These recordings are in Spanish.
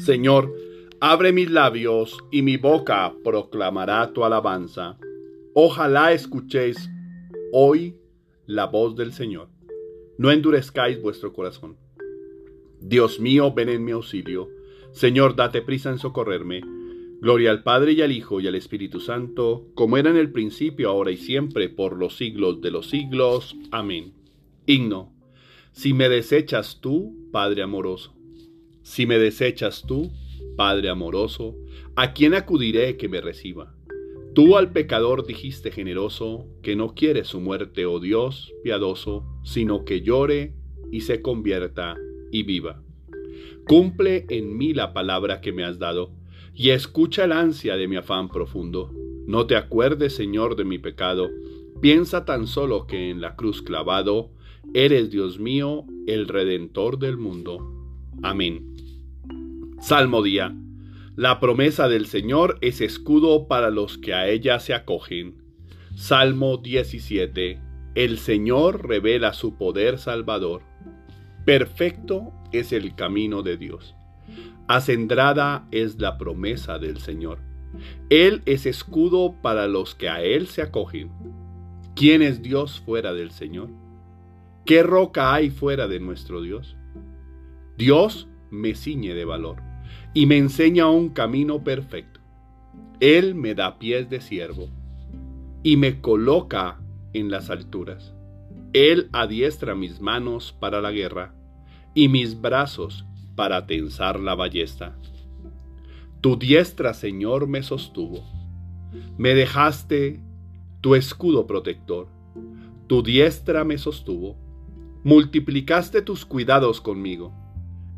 Señor, abre mis labios y mi boca proclamará tu alabanza. Ojalá escuchéis hoy la voz del Señor. No endurezcáis vuestro corazón. Dios mío, ven en mi auxilio. Señor, date prisa en socorrerme. Gloria al Padre y al Hijo y al Espíritu Santo, como era en el principio, ahora y siempre, por los siglos de los siglos. Amén. Himno. Si me desechas tú, Padre amoroso si me desechas tú, Padre amoroso, ¿a quién acudiré que me reciba? Tú al pecador dijiste generoso que no quiere su muerte, oh Dios piadoso, sino que llore y se convierta y viva. Cumple en mí la palabra que me has dado, y escucha el ansia de mi afán profundo. No te acuerdes, Señor, de mi pecado, piensa tan solo que en la cruz clavado, eres, Dios mío, el Redentor del mundo. Amén. Salmo día. La promesa del Señor es escudo para los que a ella se acogen. Salmo 17. El Señor revela su poder salvador. Perfecto es el camino de Dios. Acendrada es la promesa del Señor. Él es escudo para los que a Él se acogen. ¿Quién es Dios fuera del Señor? ¿Qué roca hay fuera de nuestro Dios? Dios me ciñe de valor y me enseña un camino perfecto. Él me da pies de siervo y me coloca en las alturas. Él adiestra mis manos para la guerra y mis brazos para tensar la ballesta. Tu diestra, Señor, me sostuvo. Me dejaste tu escudo protector. Tu diestra me sostuvo. Multiplicaste tus cuidados conmigo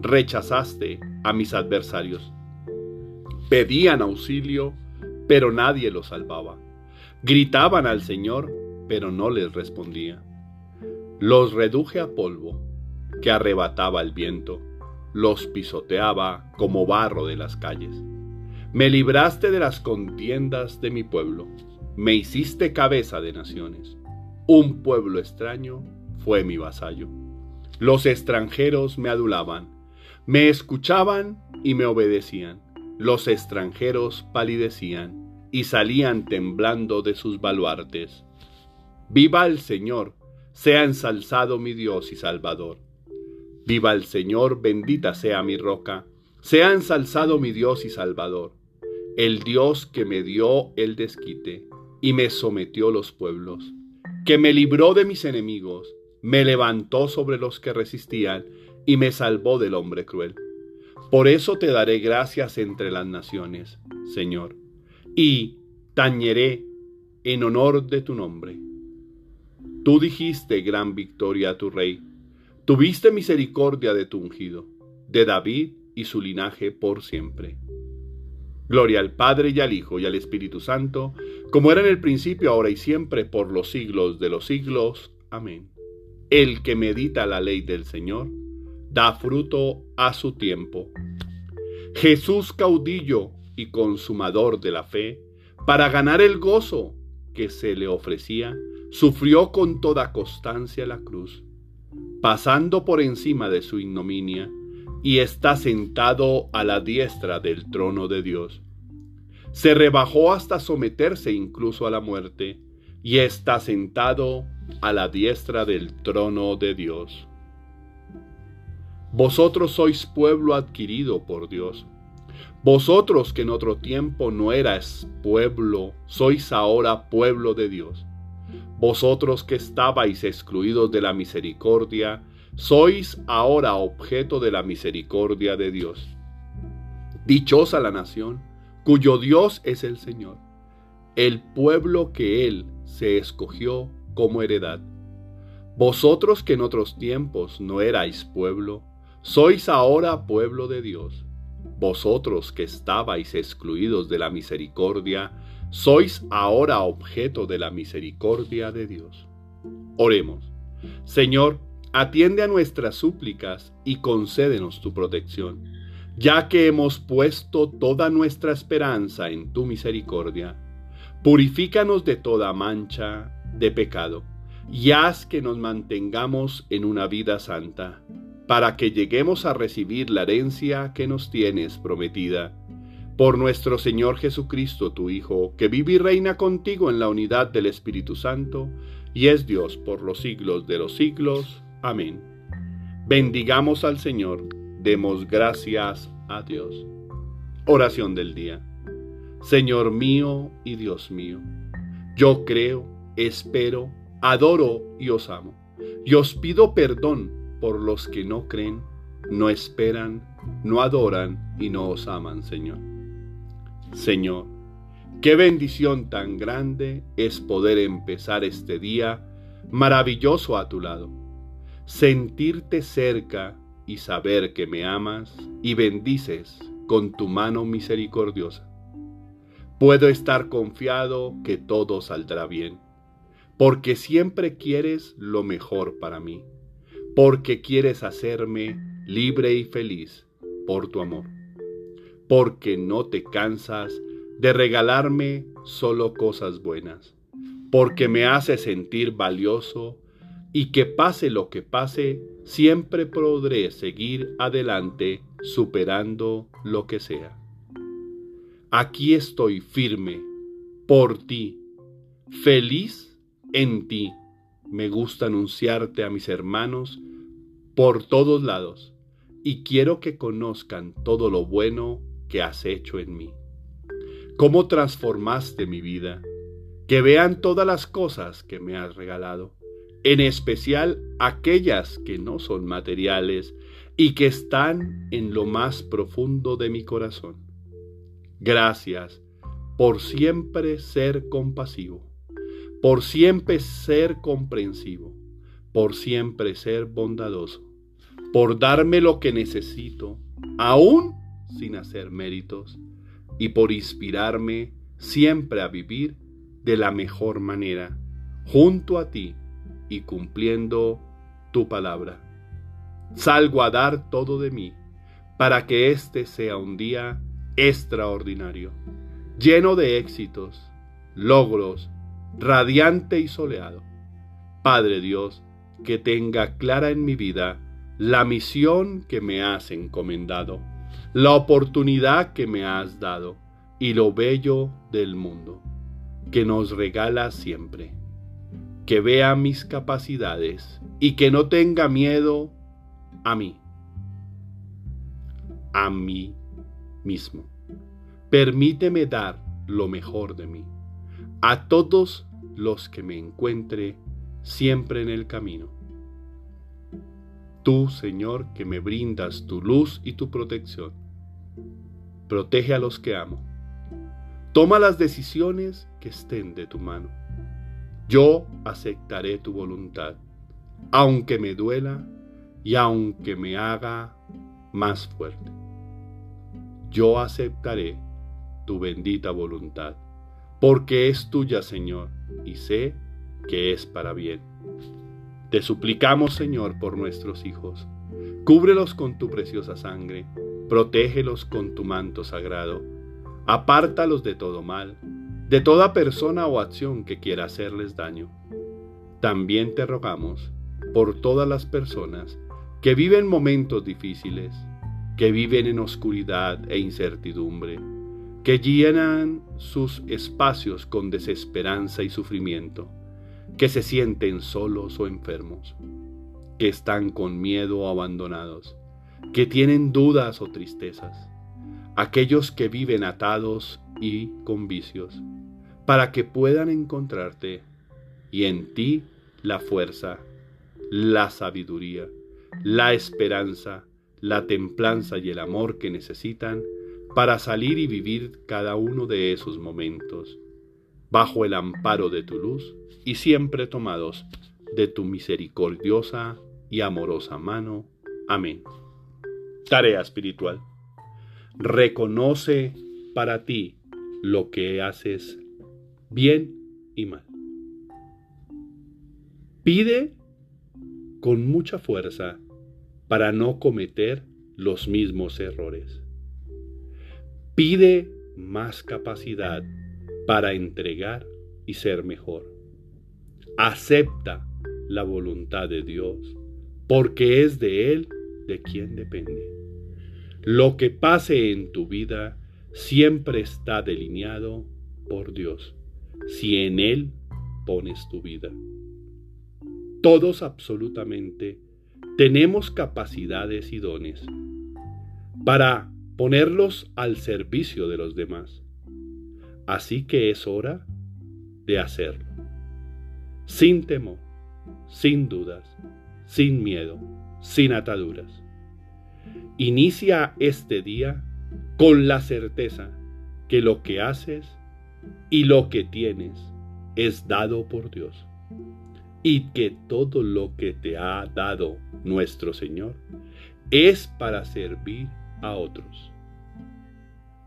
rechazaste a mis adversarios. Pedían auxilio, pero nadie los salvaba. Gritaban al Señor, pero no les respondía. Los reduje a polvo, que arrebataba el viento, los pisoteaba como barro de las calles. Me libraste de las contiendas de mi pueblo, me hiciste cabeza de naciones. Un pueblo extraño fue mi vasallo. Los extranjeros me adulaban, me escuchaban y me obedecían. Los extranjeros palidecían y salían temblando de sus baluartes. Viva el Señor, sea ensalzado mi Dios y Salvador. Viva el Señor, bendita sea mi roca, sea ensalzado mi Dios y Salvador, el Dios que me dio el desquite y me sometió los pueblos, que me libró de mis enemigos, me levantó sobre los que resistían y me salvó del hombre cruel. Por eso te daré gracias entre las naciones, Señor, y tañeré en honor de tu nombre. Tú dijiste gran victoria a tu rey, tuviste misericordia de tu ungido, de David y su linaje por siempre. Gloria al Padre y al Hijo y al Espíritu Santo, como era en el principio, ahora y siempre, por los siglos de los siglos. Amén. El que medita la ley del Señor, da fruto a su tiempo. Jesús caudillo y consumador de la fe, para ganar el gozo que se le ofrecía, sufrió con toda constancia la cruz, pasando por encima de su ignominia, y está sentado a la diestra del trono de Dios. Se rebajó hasta someterse incluso a la muerte, y está sentado a la diestra del trono de Dios. Vosotros sois pueblo adquirido por Dios. Vosotros que en otro tiempo no erais pueblo, sois ahora pueblo de Dios. Vosotros que estabais excluidos de la misericordia, sois ahora objeto de la misericordia de Dios. Dichosa la nación, cuyo Dios es el Señor, el pueblo que Él se escogió como heredad. Vosotros que en otros tiempos no erais pueblo, sois ahora pueblo de Dios. vosotros que estabais excluidos de la misericordia, sois ahora objeto de la misericordia de Dios. Oremos. Señor, atiende a nuestras súplicas y concédenos tu protección, ya que hemos puesto toda nuestra esperanza en tu misericordia. Purifícanos de toda mancha de pecado y haz que nos mantengamos en una vida santa, para que lleguemos a recibir la herencia que nos tienes prometida. Por nuestro Señor Jesucristo, tu Hijo, que vive y reina contigo en la unidad del Espíritu Santo, y es Dios por los siglos de los siglos. Amén. Bendigamos al Señor, demos gracias a Dios. Oración del día. Señor mío y Dios mío, yo creo, espero, adoro y os amo. Y os pido perdón por los que no creen, no esperan, no adoran y no os aman, Señor. Señor, qué bendición tan grande es poder empezar este día maravilloso a tu lado, sentirte cerca y saber que me amas y bendices con tu mano misericordiosa. Puedo estar confiado que todo saldrá bien porque siempre quieres lo mejor para mí, porque quieres hacerme libre y feliz por tu amor, porque no te cansas de regalarme solo cosas buenas, porque me hace sentir valioso y que pase lo que pase, siempre podré seguir adelante superando lo que sea. Aquí estoy firme por ti, feliz en ti. Me gusta anunciarte a mis hermanos por todos lados y quiero que conozcan todo lo bueno que has hecho en mí. Cómo transformaste mi vida. Que vean todas las cosas que me has regalado, en especial aquellas que no son materiales y que están en lo más profundo de mi corazón. Gracias por siempre ser compasivo por siempre ser comprensivo, por siempre ser bondadoso, por darme lo que necesito, aún sin hacer méritos, y por inspirarme siempre a vivir de la mejor manera, junto a ti y cumpliendo tu palabra. Salgo a dar todo de mí para que este sea un día extraordinario, lleno de éxitos, logros, radiante y soleado. Padre Dios, que tenga clara en mi vida la misión que me has encomendado, la oportunidad que me has dado y lo bello del mundo que nos regala siempre. Que vea mis capacidades y que no tenga miedo a mí, a mí mismo. Permíteme dar lo mejor de mí a todos los que me encuentre siempre en el camino. Tú, Señor, que me brindas tu luz y tu protección, protege a los que amo. Toma las decisiones que estén de tu mano. Yo aceptaré tu voluntad, aunque me duela y aunque me haga más fuerte. Yo aceptaré tu bendita voluntad porque es tuya, Señor, y sé que es para bien. Te suplicamos, Señor, por nuestros hijos. Cúbrelos con tu preciosa sangre, protégelos con tu manto sagrado, apártalos de todo mal, de toda persona o acción que quiera hacerles daño. También te rogamos por todas las personas que viven momentos difíciles, que viven en oscuridad e incertidumbre, que llenan sus espacios con desesperanza y sufrimiento, que se sienten solos o enfermos, que están con miedo o abandonados, que tienen dudas o tristezas, aquellos que viven atados y con vicios, para que puedan encontrarte y en ti la fuerza, la sabiduría, la esperanza, la templanza y el amor que necesitan para salir y vivir cada uno de esos momentos, bajo el amparo de tu luz y siempre tomados de tu misericordiosa y amorosa mano. Amén. Tarea espiritual. reconoce para ti lo que haces bien y mal. Pide con mucha fuerza para no cometer los mismos errores. Pide más capacidad para entregar y ser mejor. Acepta la voluntad de Dios, porque es de Él de quien depende. Lo que pase en tu vida siempre está delineado por Dios, si en Él pones tu vida. Todos absolutamente tenemos capacidades y dones para ponerlos al servicio de los demás. Así que es hora de hacerlo. Sin temor, sin dudas, sin miedo, sin ataduras. Inicia este día con la certeza que lo que haces y lo que tienes es dado por Dios y que todo lo que te ha dado nuestro Señor es para servir a otros.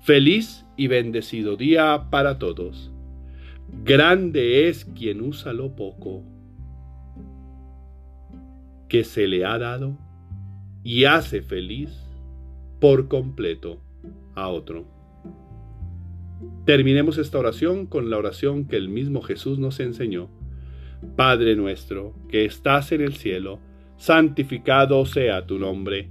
Feliz y bendecido día para todos. Grande es quien usa lo poco que se le ha dado y hace feliz por completo a otro. Terminemos esta oración con la oración que el mismo Jesús nos enseñó. Padre nuestro, que estás en el cielo, santificado sea tu nombre,